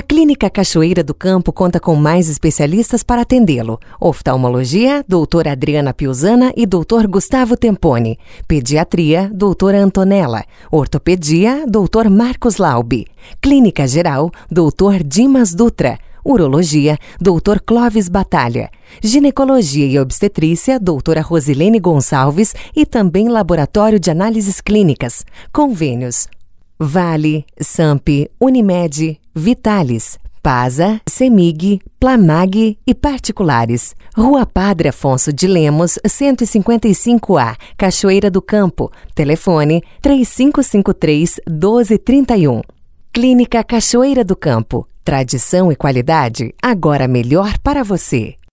A Clínica Cachoeira do Campo conta com mais especialistas para atendê-lo. Oftalmologia, doutora Adriana Piusana e doutor Gustavo Tempone. Pediatria, doutora Antonella. Ortopedia, doutor Marcos Laube. Clínica Geral, doutor Dimas Dutra. Urologia, doutor Clóvis Batalha. Ginecologia e obstetrícia, doutora Rosilene Gonçalves e também Laboratório de Análises Clínicas. Convênios Vale, Samp, Unimed, Vitalis, Pasa, Semig, Plamag e particulares. Rua Padre Afonso de Lemos, 155A, Cachoeira do Campo. Telefone 3553 1231. Clínica Cachoeira do Campo. Tradição e qualidade agora melhor para você.